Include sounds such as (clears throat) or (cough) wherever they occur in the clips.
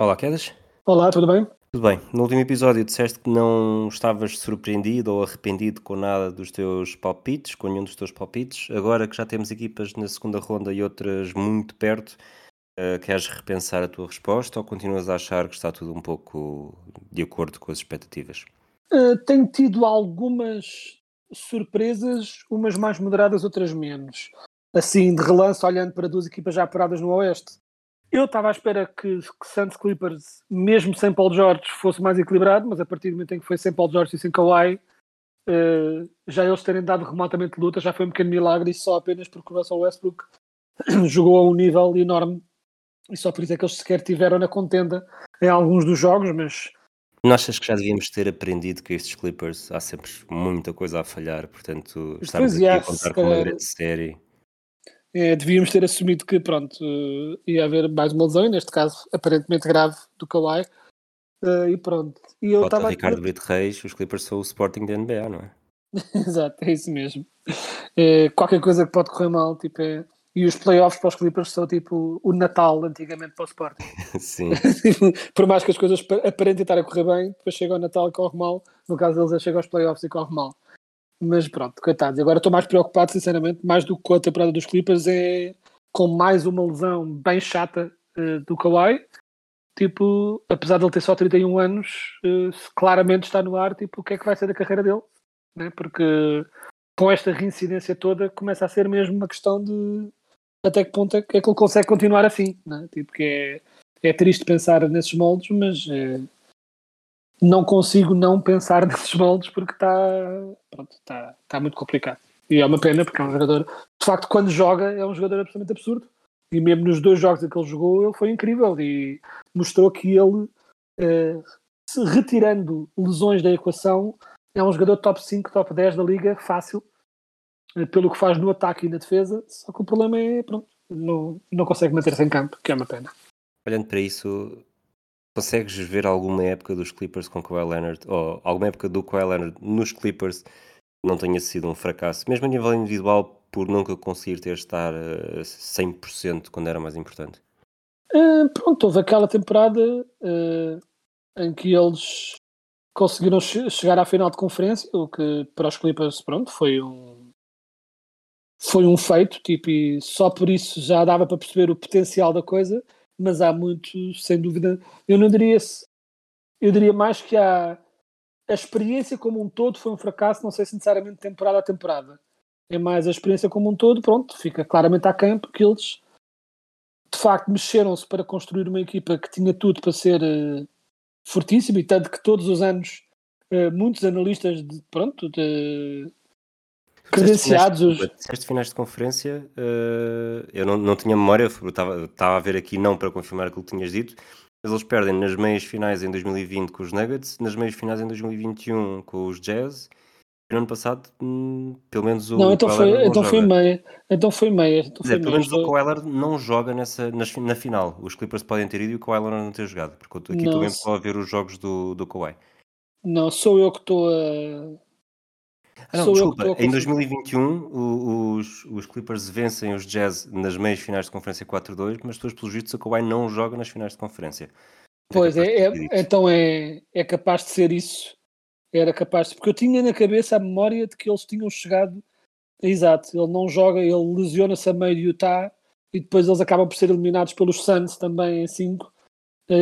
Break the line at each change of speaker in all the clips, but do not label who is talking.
Olá, Quedas.
Olá, tudo bem?
Tudo bem. No último episódio disseste que não estavas surpreendido ou arrependido com nada dos teus palpites, com nenhum dos teus palpites. Agora que já temos equipas na segunda ronda e outras muito perto, eh, queres repensar a tua resposta ou continuas a achar que está tudo um pouco de acordo com as expectativas?
Uh, tenho tido algumas surpresas, umas mais moderadas, outras menos. Assim, de relance, olhando para duas equipas já apuradas no Oeste. Eu estava à espera que, que Santos Clippers, mesmo sem Paul George, fosse mais equilibrado, mas a partir do momento em que foi sem Paul George e sem Kawhi, uh, já eles terem dado remotamente luta, já foi um pequeno milagre, e só apenas porque o Russell Westbrook (clears throat) jogou a um nível enorme, e só por isso é que eles sequer tiveram na contenda em alguns dos jogos, mas
Não achas que já devíamos ter aprendido que estes Clippers há sempre muita coisa a falhar, portanto, estarmos
Pois,
aqui a contar com uma grande série.
É, devíamos ter assumido que, pronto, eh, ia haver mais uma lesão, e neste caso, aparentemente grave, do Kawhi, eh, e pronto. E eu estava...
Ricardo Brito Reis, os Clippers são o Sporting da NBA, não é? (laughs)
Exato, é isso mesmo. É, qualquer coisa que pode correr mal, tipo, é... E os playoffs para os Clippers são tipo o Natal antigamente para o Sporting. (laughs)
Sim. (laughs)
Por mais que as coisas pa- aparentem estar a correr bem, depois chega ao Natal e corre mal. No caso deles, é chega aos playoffs e corre mal. Mas pronto, coitados. Agora estou mais preocupado, sinceramente, mais do que com a temporada dos Clippers, é com mais uma lesão bem chata eh, do Kawhi. Tipo, apesar de ele ter só 31 anos, eh, claramente está no ar, tipo, o que é que vai ser da carreira dele? Né? Porque com esta reincidência toda, começa a ser mesmo uma questão de até que ponto é que é que ele consegue continuar assim, né? Tipo, que é, é triste pensar nesses moldes, mas eh, não consigo não pensar (laughs) nesses moldes porque está pronto, está está muito complicado. E é uma pena porque é um jogador, de facto, quando joga, é um jogador absolutamente absurdo. E mesmo nos dois jogos em que ele jogou, ele foi incrível e mostrou que ele, eh, retirando lesões da equação, é um jogador top 5, top 10 da liga, fácil, eh, pelo que faz no ataque e na defesa. Só que o problema é, pronto, não, não consegue manter-se em campo, que é uma pena.
Olhando para isso, consegues ver alguma época dos Clippers com Kawhi Leonard, ou alguma época do Kawhi Leonard nos Clippers não tenha sido um fracasso, mesmo a nível individual, por nunca conseguir ter estar a 100% quando era mais importante?
Eh, pronto, houve aquela temporada eh, em que eles conseguiram che- chegar à final de conferência, o que para os Clippers, pronto, foi um foi um feito, tipo, e só por isso já dava para perceber o potencial da coisa, mas há muito, sem dúvida, eu não diria se- eu diria mais que há a experiência como um todo foi um fracasso, não sei se necessariamente temporada a temporada. É mais a experiência como um todo, pronto, fica claramente aquém, porque eles de facto mexeram-se para construir uma equipa que tinha tudo para ser eh, fortíssima e tanto que todos os anos eh, muitos analistas de, pronto de credenciados os,
Disseste finais, finais de conferência, eh, eu não, não tinha memória, eu estava, estava a ver aqui não para confirmar aquilo que tinhas dito, mas eles perdem nas meias finais em 2020 com os Nuggets, nas meias finais em 2021 com os Jazz, e no ano passado, hum, pelo menos o
não então foi
não
então foi meia então foi meia então
Quer
foi
dizer, pelo
meia.
menos o Kawhi Leonard não joga nessa, nas- na, final. Os Clippers podem ter ido e o Kawhi Leonard não ter jogado, porque estou aqui pelo menos
se-
só a ver os jogos do, do Kawhi.
não sou eu que estou a
Ah, não,
sou eu que
desculpa, em
confundir.
2021 o- os, os Clippers vencem os Jazz nas meias finais de conferência 4-2, mas depois, pelos vistos, o Kawhi não joga nas finais de conferência.
Pois
capaz de
é, é- então é, é capaz de ser isso. Era capaz de, porque eu tinha na cabeça a memória de que eles tinham chegado. Exato, ele não joga, ele lesiona-se a meio de Utah e depois eles acabam por ser eliminados pelos Suns também em 5,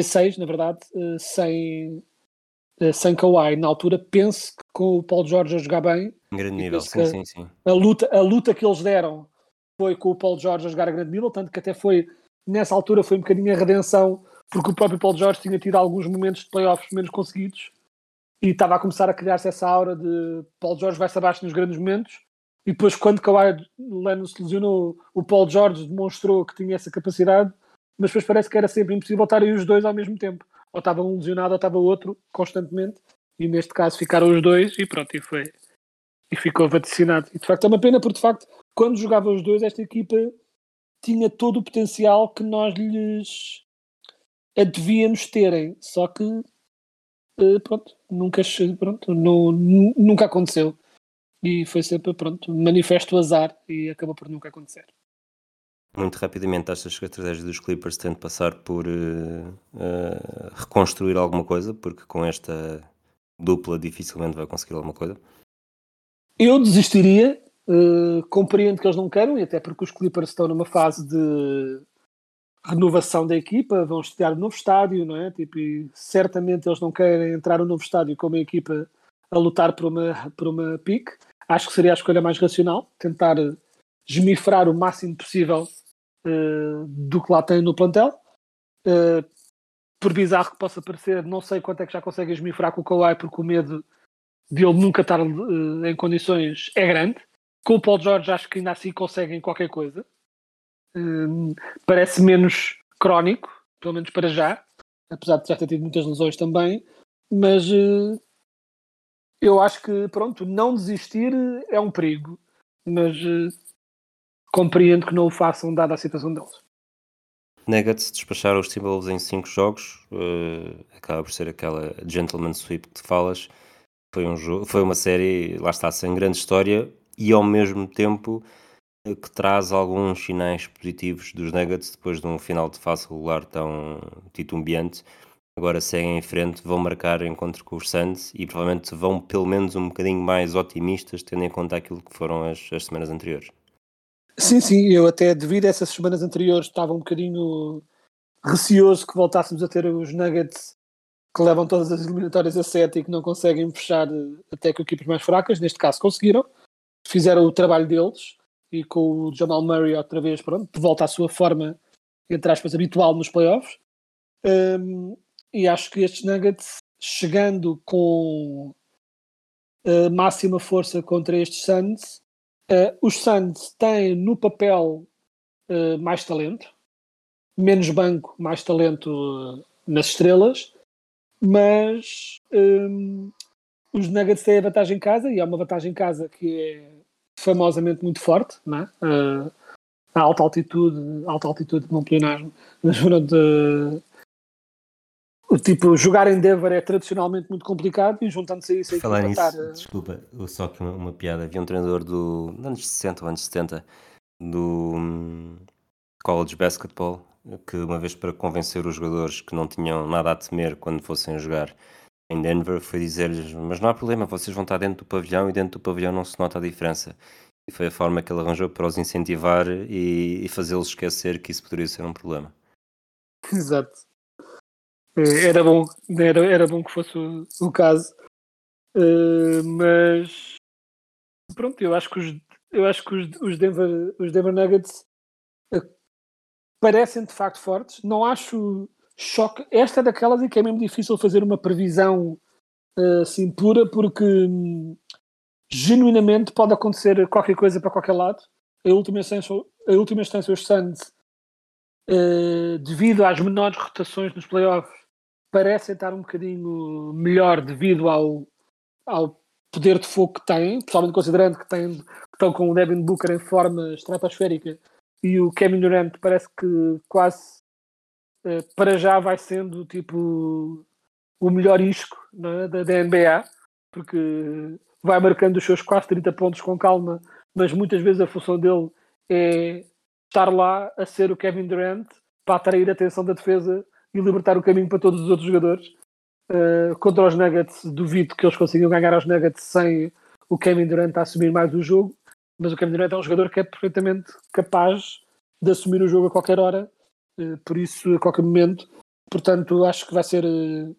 6, na verdade, eh, sem, eh, sem Kawhi. Na altura, penso que com o Paul George a jogar bem,
Em grande nível, sim, sim, sim.
a luta, a luta que eles deram foi com o Paul George a jogar a grande nível, tanto que até foi, nessa altura, foi um bocadinho a redenção, porque o próprio Paul George tinha tido alguns momentos de playoffs menos conseguidos e estava a começar a criar-se essa aura de Paul George vai-se abaixo nos grandes momentos E depois, quando Kawhi Leonard se lesionou, o Paul George demonstrou que tinha essa capacidade, mas depois parece que era sempre impossível estarem os dois ao mesmo tempo. Ou estava um lesionado ou estava outro constantemente. E neste caso ficaram os dois e pronto, e foi. E ficou vaticinado. E de facto é uma pena, porque de facto, quando jogavam os dois, esta equipa tinha todo o potencial que nós lhes devíamos terem. Só que eh, pronto, nunca, pronto, não, nunca aconteceu. E foi sempre, pronto, manifesto azar e acabou por nunca acontecer.
Muito rapidamente, achas que a estratégia dos Clippers tem de passar por uh, uh, reconstruir alguma coisa? Porque com esta dupla dificilmente vai conseguir alguma coisa.
Eu desistiria, uh, compreendo que eles não queiram, e até porque os Clippers estão numa fase de renovação da equipa, vão estrear um novo estádio, não é? Tipo, certamente eles não querem entrar no novo estádio como a equipa a lutar por uma, por uma pique. Acho que seria a escolha mais racional, tentar esmifrar o máximo possível uh, do que lá tem no plantel. Uh, por bizarro que possa parecer, não sei quanto é que já consegue esmifrar com o Kawhi, porque o medo de ele nunca estar uh, em condições é grande. Com o Paul George acho que ainda assim conseguem qualquer coisa. Uh, parece menos crónico, pelo menos para já, apesar de já ter tido muitas lesões também, mas uh, eu acho que, pronto, não desistir é um perigo, mas compreendo que não o façam, dada a situação deles.
Nuggets despacharam os Timberwolves em 5 jogos, uh, acaba por ser aquela gentleman sweep que falas. Foi, um jogo, foi uma série, lá está, sem grande história e ao mesmo tempo eh, que traz alguns sinais positivos dos Nuggets depois de um final de fase regular tão titubeante. Agora seguem em frente, vão marcar encontro com os Suns e provavelmente vão pelo menos um bocadinho mais otimistas, tendo em conta aquilo que foram as, as semanas anteriores.
Sim, sim, eu até devido a essas semanas anteriores estava um bocadinho receoso que voltássemos a ter os Nuggets que levam todas as eliminatórias a sete e que não conseguem fechar até com equipes mais fracas, neste caso conseguiram, fizeram o trabalho deles e com o Jamal Murray outra vez, pronto, de volta à sua forma, entre aspas, habitual nos playoffs. Um, e acho que estes Nuggets, chegando com uh, máxima força contra estes Suns, Uh, os Suns têm no papel uh, mais talento, menos banco, mais talento uh, nas estrelas, mas um, os Nuggets têm a vantagem em casa e é uma vantagem em casa que é famosamente muito forte, não é? a alta altitude, alta altitude não pleonasmo, mas pronto, o tipo, jogar em Denver é tradicionalmente muito complicado e juntando-se a isso... A
Falar nisso, estar, desculpa, só que uma, uma, piada. Havia um treinador do anos 60 ou anos 70 do um, college basketball que uma vez para convencer os jogadores que não tinham nada a temer quando fossem jogar em Denver foi dizer-lhes, mas não há problema, vocês vão estar dentro do pavilhão e dentro do pavilhão não se nota a diferença. E foi a forma que ele arranjou para os incentivar e, e fazê-los esquecer que isso poderia ser um problema. (laughs)
Exato. Eh, era bom, era, era bom que fosse o, o caso. Uh, mas pronto, eu acho que os, eu acho que os, os, Denver, os Denver Nuggets uh, parecem de facto fortes. Não acho choque. Esta é daquelas em que é mesmo difícil fazer uma previsão uh, assim pura, porque um, genuinamente pode acontecer qualquer coisa para qualquer lado. A última instância, a última instância os Suns, devido às menores rotações nos playoffs, parecem estar um bocadinho melhor devido ao, ao poder de fogo que têm, principalmente considerando que, têm, que estão com o Devin Booker em forma estratosférica e o Kevin Durant parece que quase uh, para já vai sendo tipo o melhor isco é? da, da NBA, porque vai marcando os seus quase 30 pontos com calma, mas muitas vezes a função dele é estar lá a ser o Kevin Durant para atrair a atenção da defesa e libertar o caminho para todos os outros jogadores. Uh, contra os Nuggets, duvido que eles consigam ganhar aos Nuggets sem o Kevin Durant a assumir mais o jogo, mas o Kevin Durant é um jogador que é perfeitamente capaz de assumir o jogo a qualquer hora, uh, por isso, a qualquer momento. Portanto, acho que vai ser. Uh,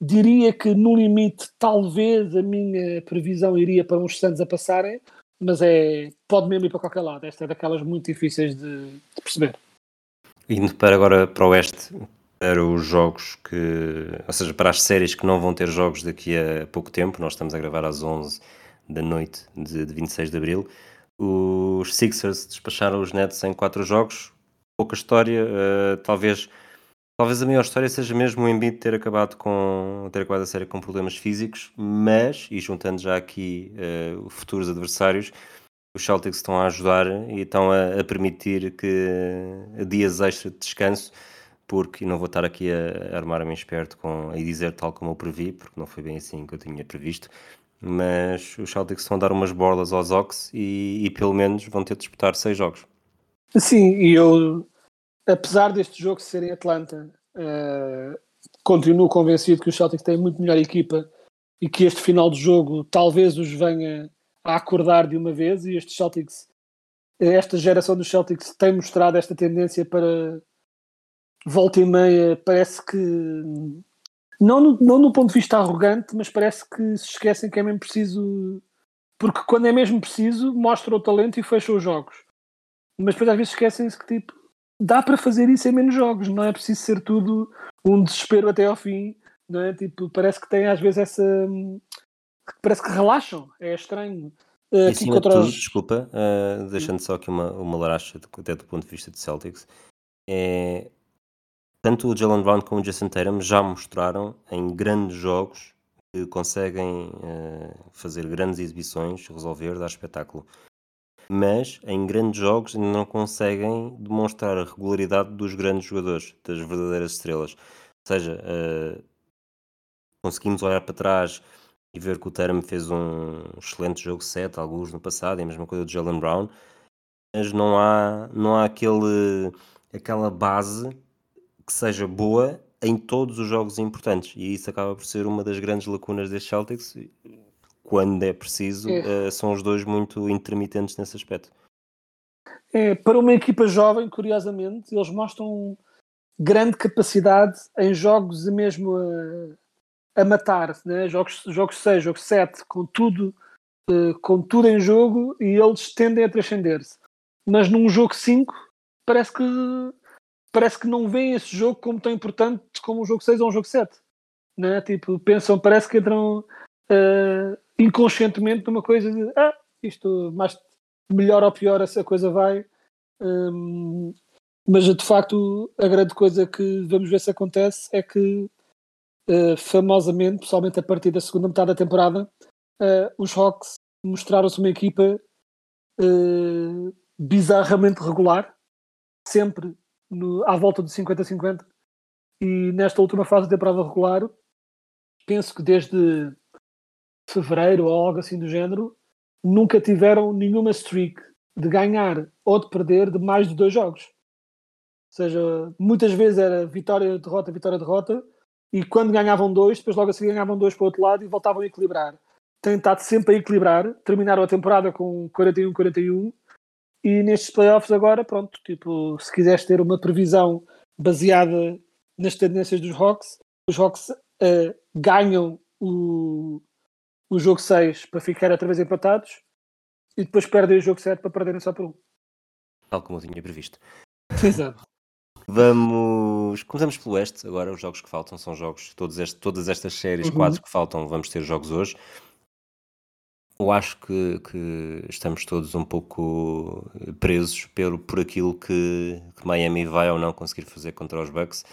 diria que no limite, talvez a minha previsão iria para uns Santos a passarem, mas é pode mesmo ir para qualquer lado. Esta é daquelas muito difíceis de, de perceber.
Indo para agora para o Oeste, para os jogos que, ou seja, para as séries que não vão ter jogos daqui a pouco tempo, nós estamos a gravar às 11 da noite de, de 26 de Abril. Os Sixers despacharam os Nets em quatro jogos. Pouca história, uh, talvez, talvez a maior história seja mesmo o Embiid ter acabado, com, ter acabado a série com problemas físicos, mas, e juntando já aqui uh, futuros adversários, os Celtics estão a ajudar e estão a, a permitir que dias extra de descanso porque não vou estar aqui a, armar-me esperto com, e dizer tal como eu previ, porque não foi bem assim que eu tinha previsto, mas os Celtics estão a dar umas bordas aos Ox e, e pelo menos vão ter de disputar seis jogos.
Sim, e eu, apesar deste jogo ser em Atlanta, uh, continuo convencido que os Celtics têm muito melhor equipa e que este final de jogo talvez os venha a acordar de uma vez e estes Celtics, esta geração dos Celtics tem mostrado esta tendência para volta e meia parece que não no, não no ponto de vista arrogante, mas parece que se esquecem que é mesmo preciso porque quando é mesmo preciso mostra o talento e fecha os jogos mas depois às vezes esquecem-se que tipo dá para fazer isso em menos jogos, não é preciso ser tudo um desespero até ao fim, não é? Tipo, parece que tem às vezes essa parece que relaxam, é estranho.
Uh, aqui contra tudo, os... desculpa, uh, deixando só aqui uma, uma laracha até do ponto de vista de Celtics, é tanto o Jalen Brown como o Jason Tatum já mostraram em grandes jogos que conseguem uh, fazer grandes exibições, resolver, dar espetáculo. Mas em grandes jogos ainda não conseguem demonstrar a regularidade dos grandes jogadores, das verdadeiras estrelas. Ou seja, uh, conseguimos olhar para trás e ver que o Tatum fez um excelente jogo 7, alguns no passado, e a mesma coisa do Jalen Brown, mas não há, não há aquele, aquela base que seja boa em todos os jogos importantes. E isso acaba por ser uma das grandes lacunas destes Celtics. Quando é preciso, é. Uh, são os dois muito intermitentes nesse aspecto.
É, para uma equipa jovem, curiosamente, eles mostram grande capacidade em jogos mesmo a, a matar, né? jogos, jogos 6, jogos 7, com tudo, uh, com tudo em jogo e eles tendem a transcender-se. Mas num jogo 5 parece que parece que não veem esse jogo como tão importante como um jogo 6 ou um jogo 7. Né? Tipo, pensam, parece que entram uh, inconscientemente numa coisa de ah, isto mais melhor ou pior essa coisa vai. Um, mas de facto a grande coisa que vamos ver se acontece é que uh, famosamente, pessoalmente a partir da segunda metade da temporada, uh, os Hawks mostraram-se uma equipa uh, bizarramente regular, sempre no, à volta de 50-50. E nesta última fase da temporada regular, penso que desde fevereiro ou algo assim do género, nunca tiveram nenhuma streak de ganhar ou de perder de mais de dois jogos. Ou seja, muitas vezes era vitória, derrota, vitória, derrota, e quando ganhavam dois, depois logo a seguir ganhavam dois para o outro lado e voltavam a equilibrar. Têm estado sempre a equilibrar, terminaram a temporada com 41-41 e nestes playoffs agora, pronto, tipo, se quiseres ter uma previsão baseada nas tendências dos Hawks, os Hawks uh, ganham o, o jogo 6 para ficar outra vez empatados e depois perdem o jogo 7 para perderem só por um.
Tal como eu tinha previsto. (laughs)
Exato.
Vamos. Começamos pelo Oeste. Agora, os jogos que faltam são jogos. Todos este, todas estas séries, uhum. quatro que faltam, vamos ter jogos hoje. Eu acho que, que, estamos todos um pouco presos pelo, por aquilo que, que, Miami vai ou não conseguir fazer contra os Bucks,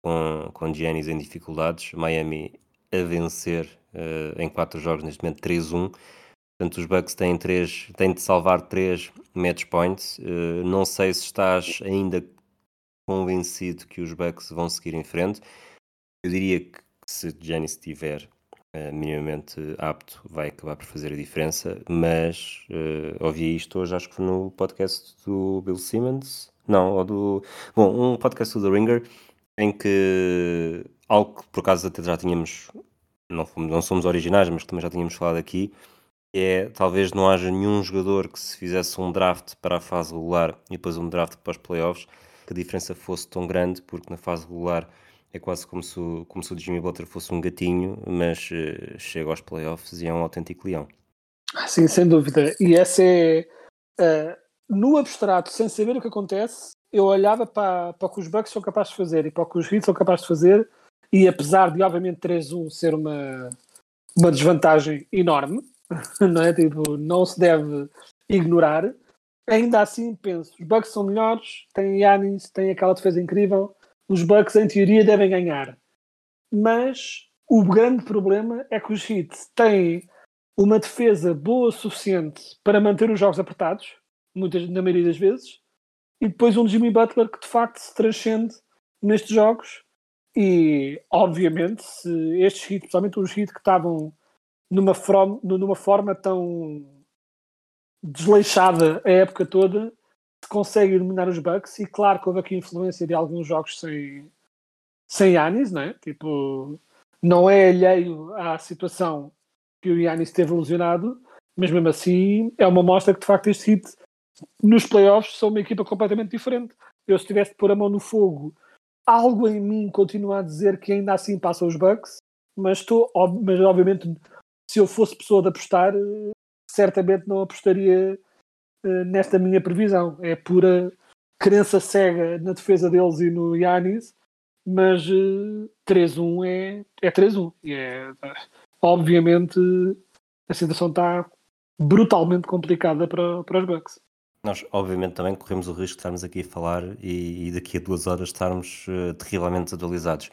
com, com Giannis em dificuldades. Miami a vencer uh, em quatro jogos, neste momento 3-1. Portanto, os Bucks têm, três, têm de salvar três match points. Uh, não sei se estás ainda convencido que os Bucks vão seguir em frente. Eu diria que se Giannis estiver uh, minimamente apto, vai acabar por fazer a diferença. Mas uh, ouvi isto hoje, acho que foi no podcast do Bill Simmons. Não, ou do. Bom, um podcast do The Ringer, em que algo que por acaso até já tínhamos. Não, fomos, não somos originais, mas também já tínhamos falado aqui. É talvez não haja nenhum jogador que se fizesse um draft para a fase regular e depois um draft para os playoffs, que a diferença fosse tão grande, porque na fase regular é quase como se, o, como se o Jimmy Butler fosse um gatinho, mas uh, chega aos playoffs e é um autêntico leão.
Ah, sim, sem dúvida. E essa é. Uh, no abstrato, sem saber o que acontece, eu olhava para, para o que os Bucks são capazes de fazer e para o que os Heat são capazes de fazer, e apesar de, obviamente, 3-1 ser uma, uma desvantagem enorme, (laughs) não é? Tipo, não se deve ignorar. Ainda assim, penso, os Bucks são melhores, têm Yanis, têm aquela defesa incrível, os Bucks em teoria devem ganhar. Mas o grande problema é que os Heat têm uma defesa boa o suficiente para manter os jogos apertados, muitas, na maioria das vezes, e depois um Jimmy Butler que de facto se transcende nestes jogos. E obviamente, se estes Heat, principalmente os Heat que estavam numa, from, numa forma tão desleixada a época toda, se consegue eliminar os Bucks. E claro que houve aqui influência de alguns jogos sem, sem Yanis, não é? Tipo, não é alheio à situação que o Yanis esteve lesionado, mas mesmo assim é uma mostra que de facto este hit nos playoffs são uma equipa completamente diferente. Eu se tivesse de pôr a mão no fogo, algo em mim continua a dizer que ainda assim passa os Bucks, mas estou, mas obviamente se eu fosse pessoa de apostar, certamente não apostaria uh, nesta minha previsão. É pura crença cega na defesa deles e no Yanis, mas uh, 3-1 é, é 3-1. E é, obviamente a situação está brutalmente complicada para, para os Bucks.
Nós, obviamente, também corremos o risco de estarmos aqui a falar e, e daqui a duas horas estarmos uh, terrivelmente atualizados.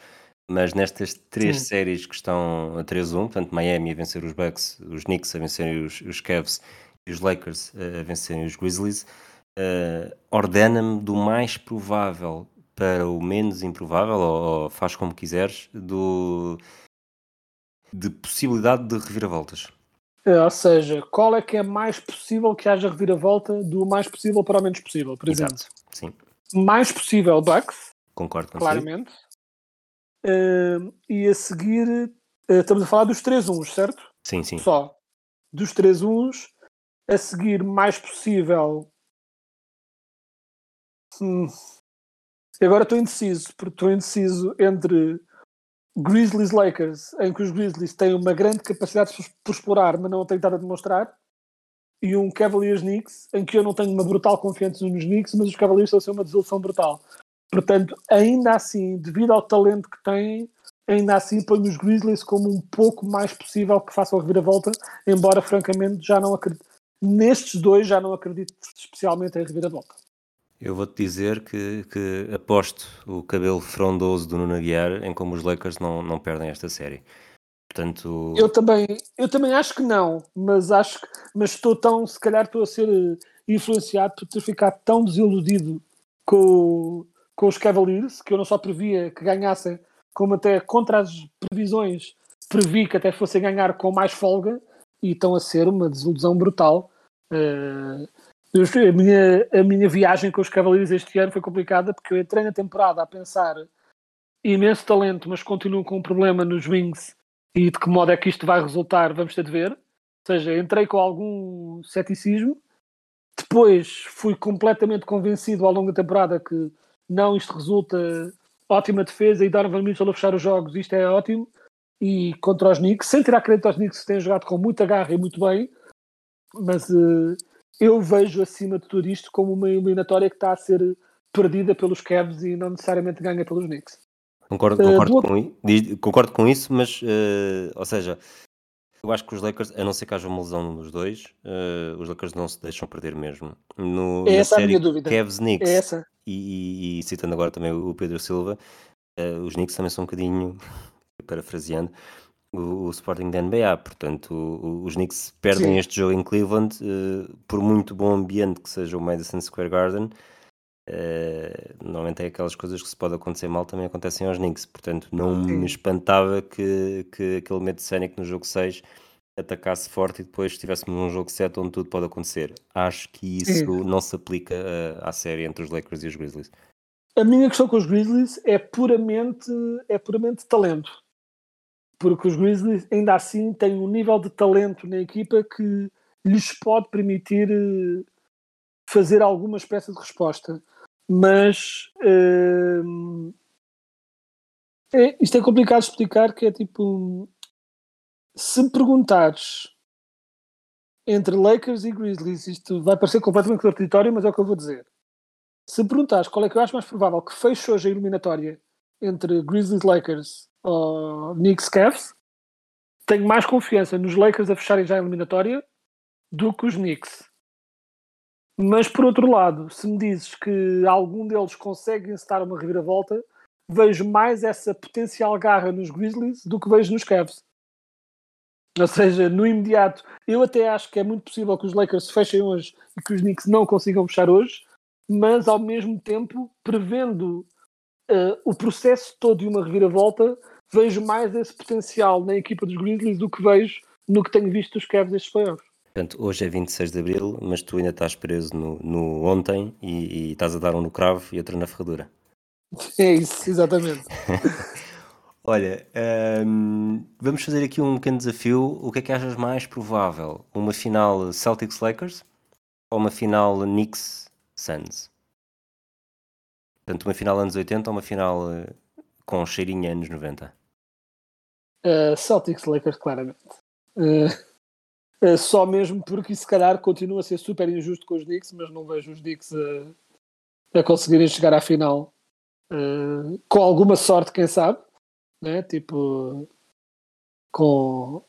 Mas nestas três Sim. séries que estão a 3-1, portanto, Miami a vencer os Bucks, os Knicks a vencerem os, os Cavs e os Lakers a vencerem os Grizzlies, uh, ordena-me do mais provável para o menos improvável, ou, ou faz como quiseres, do, de possibilidade de reviravoltas.
É, ou seja, qual é que é mais possível que haja reviravolta do mais possível para o menos possível, por exemplo?
Exato, sim.
Mais possível Bucks.
Concordo com
Claramente. Uh, e a seguir, uh, estamos a falar dos 3 uns, certo?
Sim, sim.
Só. Dos 3 uns, a seguir, mais possível. Hum. Agora estou indeciso, porque estou indeciso entre Grizzlies Lakers, em que os Grizzlies têm uma grande capacidade por explorar, mas não têm nada a demonstrar, e um Cavaliers Knicks, em que eu não tenho uma brutal confiança nos Knicks, mas os Cavaliers estão a ser uma desilusão brutal. Portanto, ainda assim, devido ao talento que têm, ainda assim ponho os Grizzlies como um pouco mais possível que façam a reviravolta, embora francamente já não acredito. Nestes dois já não acredito especialmente em reviravolta.
Eu vou-te dizer que, que aposto o cabelo frondoso do Nuno Aguiar em como os Lakers não, não perdem esta série. Portanto...
Eu também, eu também acho que não, mas acho que, mas estou tão, se calhar estou a ser eh, influenciado por ter ficado tão desiludido com, com os Cavaliers, que eu não só previa que ganhassem, como até contra as previsões previ que até fossem ganhar com mais folga e estão a ser uma desilusão brutal. Uh, a minha, a minha viagem com os Cavaleiros este ano foi complicada porque eu entrei na temporada a pensar imenso talento, mas continuo com um problema nos Wings e de que modo é que isto vai resultar, vamos ter de ver. Ou seja, entrei com algum ceticismo, depois fui completamente convencido ao longo da temporada que não, isto resulta ótima defesa e Donovan Mitchell a fechar os jogos, isto é ótimo. E contra os Knicks, sem tirar crédito aos Knicks que têm jogado com muita garra e muito bem, mas uh, eu vejo acima de tudo isto como uma eliminatória que está a ser perdida pelos Cavs e não necessariamente ganha pelos Knicks.
Concordo, concordo, uh, com, concordo com isso, mas, uh, ou seja, eu acho que os Lakers, a não ser que haja uma lesão dos dois, uh, os Lakers não se deixam perder mesmo. No,
é essa a minha dúvida.
Cavs Knicks,
é essa.
E, e, e, citando agora também o Pedro Silva, os Knicks também são um bocadinho, (laughs) parafraseando, o, o Sporting da NBA. Portanto, o, os Knicks perdem Sim. este jogo em Cleveland, uh, por muito bom ambiente que seja o Madison Square Garden. Uh, normalmente é aquelas coisas que se pode acontecer mal também acontecem aos Knicks, portanto não Sim. me espantava que, que aquele medo cénico no jogo 6 atacasse forte e depois estivéssemos num jogo 7 onde tudo pode acontecer. Acho que isso Sim. não se aplica uh, à série entre os Lakers e os Grizzlies.
A minha questão com os Grizzlies é puramente, é puramente talento porque os Grizzlies ainda assim têm um nível de talento na equipa que lhes pode permitir eh, fazer alguma espécie de resposta. Mas uh, é, isto é complicado de explicar, que é tipo se perguntares entre Lakers e Grizzlies, isto vai parecer completamente contraditório, mas é o que eu vou dizer. Se perguntares qual é que eu acho mais provável que feche hoje a eliminatória entre Grizzlies Lakers uh, Knicks Cavs, tenho mais confiança nos Lakers a fecharem já a eliminatória do que os Knicks. Mas por outro lado, se me dizes que algum deles consegue encetar uma reviravolta, vejo mais essa potencial garra nos Grizzlies do que vejo nos Cavs. Ou seja, no imediato, eu até acho que é muito possível que os Lakers se fechem hoje e que os Knicks não consigam fechar hoje, mas ao mesmo tempo, prevendo uh, o processo todo de uma reviravolta, vejo mais esse potencial na equipa dos Grizzlies do que vejo no que tenho visto dos Cavs destes playoffs.
Portanto, hoje é 26 de Abril, mas tu ainda estás preso no, no ontem e, e, estás a dar um no cravo e outro na ferradura.
É isso, exatamente. (laughs)
Olha, um, vamos fazer aqui um pequeno desafio. O que é que achas mais provável? Uma final Celtics-Lakers ou uma final Knicks-Suns? Portanto, uma final anos 80 ou uma final uh, com cheirinho anos 90?
Uh, Celtics-Lakers, claramente. Uh... Uh, só mesmo porque se calhar continua a ser super injusto com os Knicks, mas não vejo os Knicks a, a conseguirem chegar à final uh, com alguma sorte, quem sabe, né? tipo com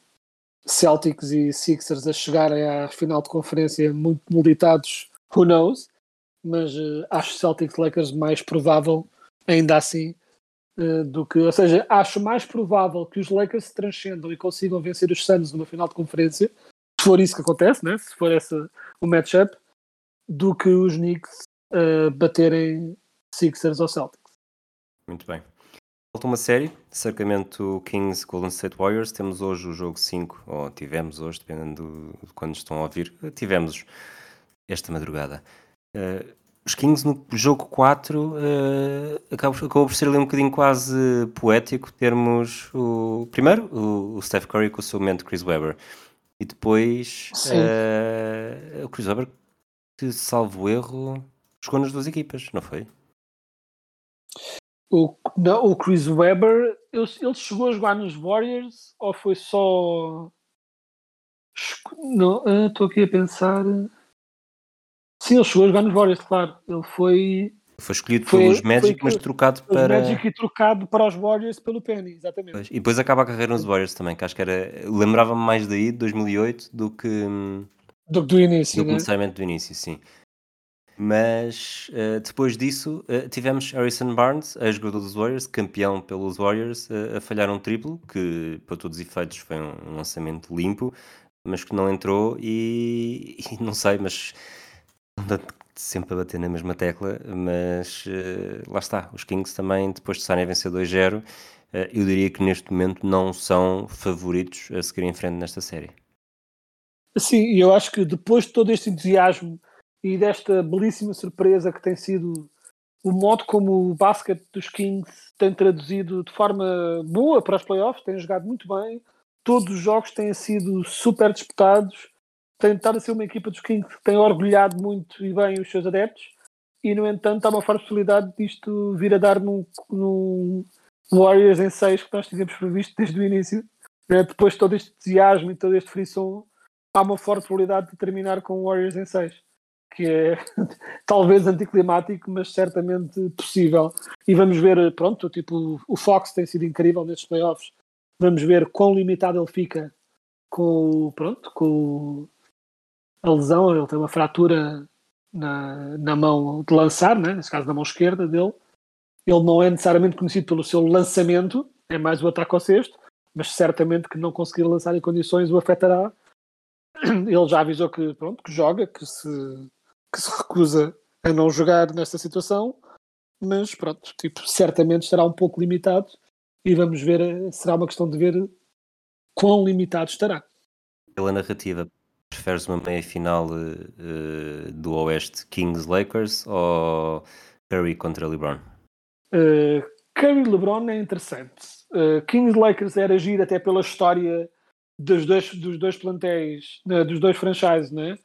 Celtics e Sixers a chegarem à final de conferência muito militados, who knows, mas uh, acho Celtics Lakers mais provável, ainda assim, do que, ou seja, acho mais provável que os Lakers se transcendam e consigam vencer os Suns numa final de conferência se for isso que acontece, né? se for esse o matchup, do que os Knicks uh, baterem Sixers ou Celtics.
Muito bem. Falta uma série, Sacramento Kings Golden State Warriors. Temos hoje o jogo 5, ou tivemos hoje, dependendo de quando estão a ouvir. Tivemos esta madrugada. Uh, os Kings no jogo 4 uh, acabou, acabou por ser ali um bocadinho quase poético termos o primeiro o, o Steph Curry com o seu momento Chris Webber e depois uh, o Chris Webber, que salvo erro, jogou nas duas equipas, não foi?
O, não, o Chris Webber, ele, ele chegou a jogar nos Warriors ou foi só. Não, estou aqui a pensar. Sim, ele chegou a jogar nos Warriors, claro. Ele foi.
Foi escolhido foi, pelos Magic, foi, mas trocado para.
Magic e trocado para os Warriors pelo Penny, exatamente. Pois,
e depois acaba a carreira nos Warriors também, que acho que era. Lembrava-me mais daí, de 2008, do que.
Do que do início.
Do né? necessariamente do início, sim. Mas uh, depois disso uh, tivemos Harrison Barnes, ex-jogador dos Warriors, campeão pelos Warriors, uh, a falhar um triplo, que para todos os efeitos foi um, um lançamento limpo, mas que não entrou e, (laughs) e não sei, mas sempre a bater na mesma tecla, mas uh, lá está, os Kings também, depois de estarem a vencer 2-0, uh, eu diria que neste momento não são favoritos a seguir em frente nesta série.
Sim, eu acho que depois de todo este entusiasmo e desta belíssima surpresa que tem sido o modo como o basquete dos Kings tem traduzido de forma boa para os playoffs, têm jogado muito bem, todos os jogos têm sido super disputados, tem estado a ser uma equipa dos Kings que tem orgulhado muito e bem os seus adeptos e no entanto há uma forte possibilidade disto vir a dar num, num Warriors em 6 que nós tínhamos previsto desde o início né? depois de todo este entusiasmo e todo este frisson há uma forte probabilidade de terminar com Warriors em 6 que é (laughs) talvez anticlimático, mas certamente possível. E vamos ver, pronto, tipo, o Fox tem sido incrível nestes playoffs. Vamos ver quão limitado ele fica com, pronto, com a lesão, ele tem uma fratura na, na mão de lançar, né? nesse caso na mão esquerda dele. Ele não é necessariamente conhecido pelo seu lançamento, é mais o ataque ao cesto, mas certamente que não conseguir lançar em condições o afetará. (clears throat) Ele já avisou que, pronto, que joga, que se, que se recusa a não jogar nesta situação, mas pronto, tipo, certamente estará um pouco limitado e vamos ver, será uma questão de ver quão limitado estará.
Pela narrativa, Preferes uma meia final uh, do Oeste Kings Lakers ou Curry contra LeBron?
Uh, Curry LeBron é interessante. Uh, Kings Lakers era agir até pela história dos dois, dos dois plantéis, né, dos dois franchises, né?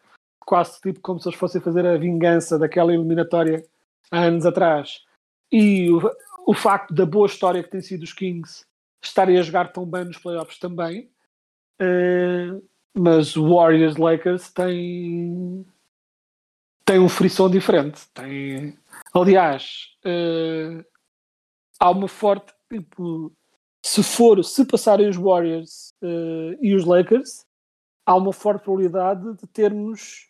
quase tipo como se eles fossem fazer a vingança daquela eliminatória há anos atrás. E o, o facto da boa história que tem sido os Kings estarem a jogar tão bem nos playoffs também. Uh, mas o Warriors Lakers tem tem um frisson diferente. Tem, aliás, uh, há uma forte tipo, se for, se passarem os Warriors eh, e os Lakers, há uma forte probabilidade de termos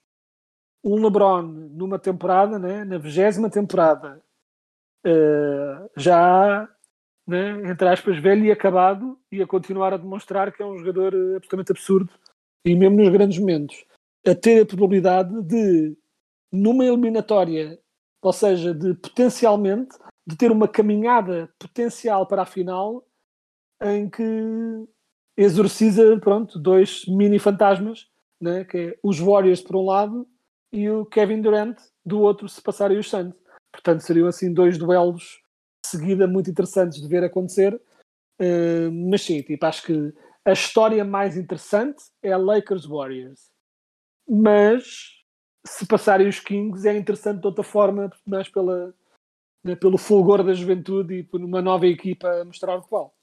um LeBron numa temporada, né, na vigésima temporada, eh, já, né, entre aspas, velho e acabado, e a continuar a demonstrar que é um jogador absolutamente absurdo, e mesmo nos grandes momentos, a ter a probabilidade de, numa eliminatória, ou seja, de potencialmente, de ter uma caminhada potencial para a final, em que exorciza, pronto, dois mini fantasmas, né, que é os Warriors por um lado e o Kevin Durant do outro se passarem os Suns. Portanto, seriam assim dois duelos de seguida muito interessantes de ver acontecer. Uh, mas sim, tipo, acho que a história mais interessante é a Lakers Warriors. Mas se passarem os Kings é interessante de outra forma, mas pela, né, pelo fulgor da juventude e por uma nova equipa a mostrar o qual.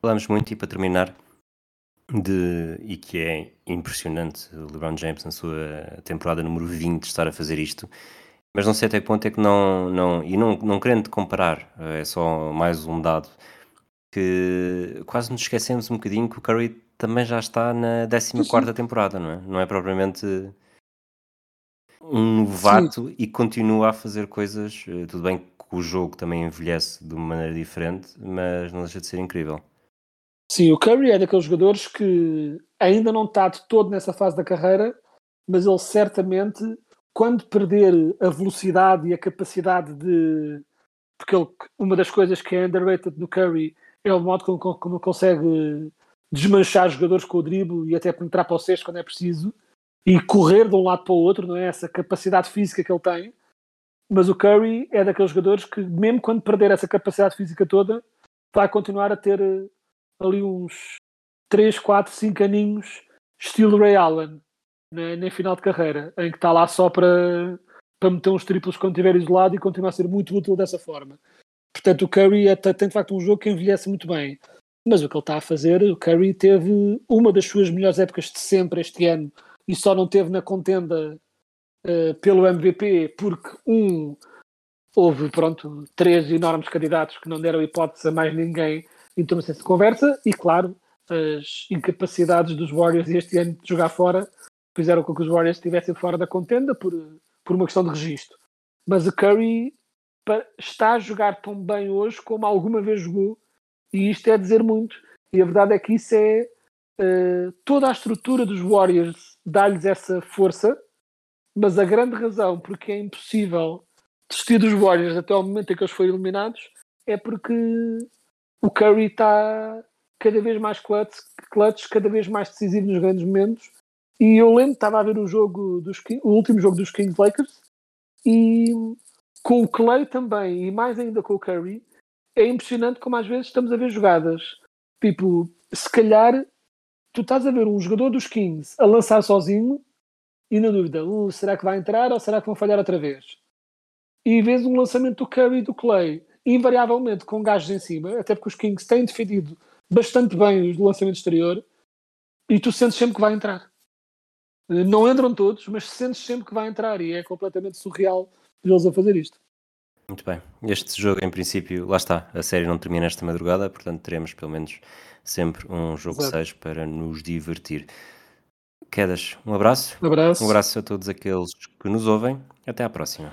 Falamos muito e para terminar de, e que é impressionante o LeBron James na sua temporada número 20 estar a fazer isto, mas não sei até que ponto é que não, não e não, não querendo comparar, é só mais um dado, que quase nos esquecemos um bocadinho que o Curry também já está na 14 temporada, não é? Não é propriamente um novato Sim. e continua a fazer coisas, eh, tudo bem que o jogo também envelhece de uma maneira diferente, mas não deixa de ser incrível.
Sim, o Curry é daqueles jogadores que ainda não está de todo nessa fase da carreira, mas ele certamente, quando perder a velocidade e a capacidade de. Porque ele, uma das coisas que é underrated no Curry é o modo como, como consegue desmanchar jogadores com o drible e até penetrar para o sexto quando é preciso e correr de um lado para o outro, não é? Essa capacidade física que ele tem. Mas o Curry é daqueles jogadores que, mesmo quando perder essa capacidade física toda, vai continuar a ter ali uns 3, 4, 5 aninhos, estilo Ray Allen, né, nem final de carreira, em que está lá só para, meter uns triplos quando estiver isolado e continuar a ser muito útil dessa forma. Portanto, o Curry é, tem de facto um jogo que envelhece muito bem. Mas o que ele está a fazer, o Curry teve uma das suas melhores épocas de sempre este ano e só não teve na contenda uh, pelo MVP porque um houve pronto três enormes candidatos que não deram hipótese a mais ninguém então se conversa e, claro, as incapacidades dos Warriors este ano de jogar fora fizeram com que os Warriors estivessem fora da contenda por, por uma questão de registro. Mas o Curry está a jogar tão bem hoje como alguma vez jogou, e isto é dizer muito. E a verdade é que isso é uh, toda a estrutura dos Warriors dá-lhes essa força, mas a grande razão porque é impossível desistir dos Warriors até ao momento em que eles foram eliminados é porque o Curry está cada vez mais clutch, clutch, cada vez mais decisivo nos grandes momentos. E eu lembro, estava a ver o jogo dos o último jogo dos Kings Lakers e com o Clay também, e mais ainda com o Curry, é impressionante como às vezes estamos a ver jogadas. Tipo, se calhar tu estás a ver um jogador dos Kings a lançar sozinho e na dúvida, uh, será que vai entrar ou será que vão falhar outra vez? E vês um lançamento do Curry e do Clay invariavelmente com gajos em cima, até porque os Kings têm defendido bastante bem o lançamento exterior e tu sentes sempre que vai entrar. Não entram todos, mas sentes sempre que vai entrar e é completamente surreal eles a fazer isto.
Muito bem. Este jogo, em princípio, lá está, a série não termina esta madrugada, portanto teremos pelo menos sempre um jogo 6 para nos divertir. Quedas, um abraço.
Um abraço.
Um abraço a todos aqueles que nos ouvem. Até à próxima.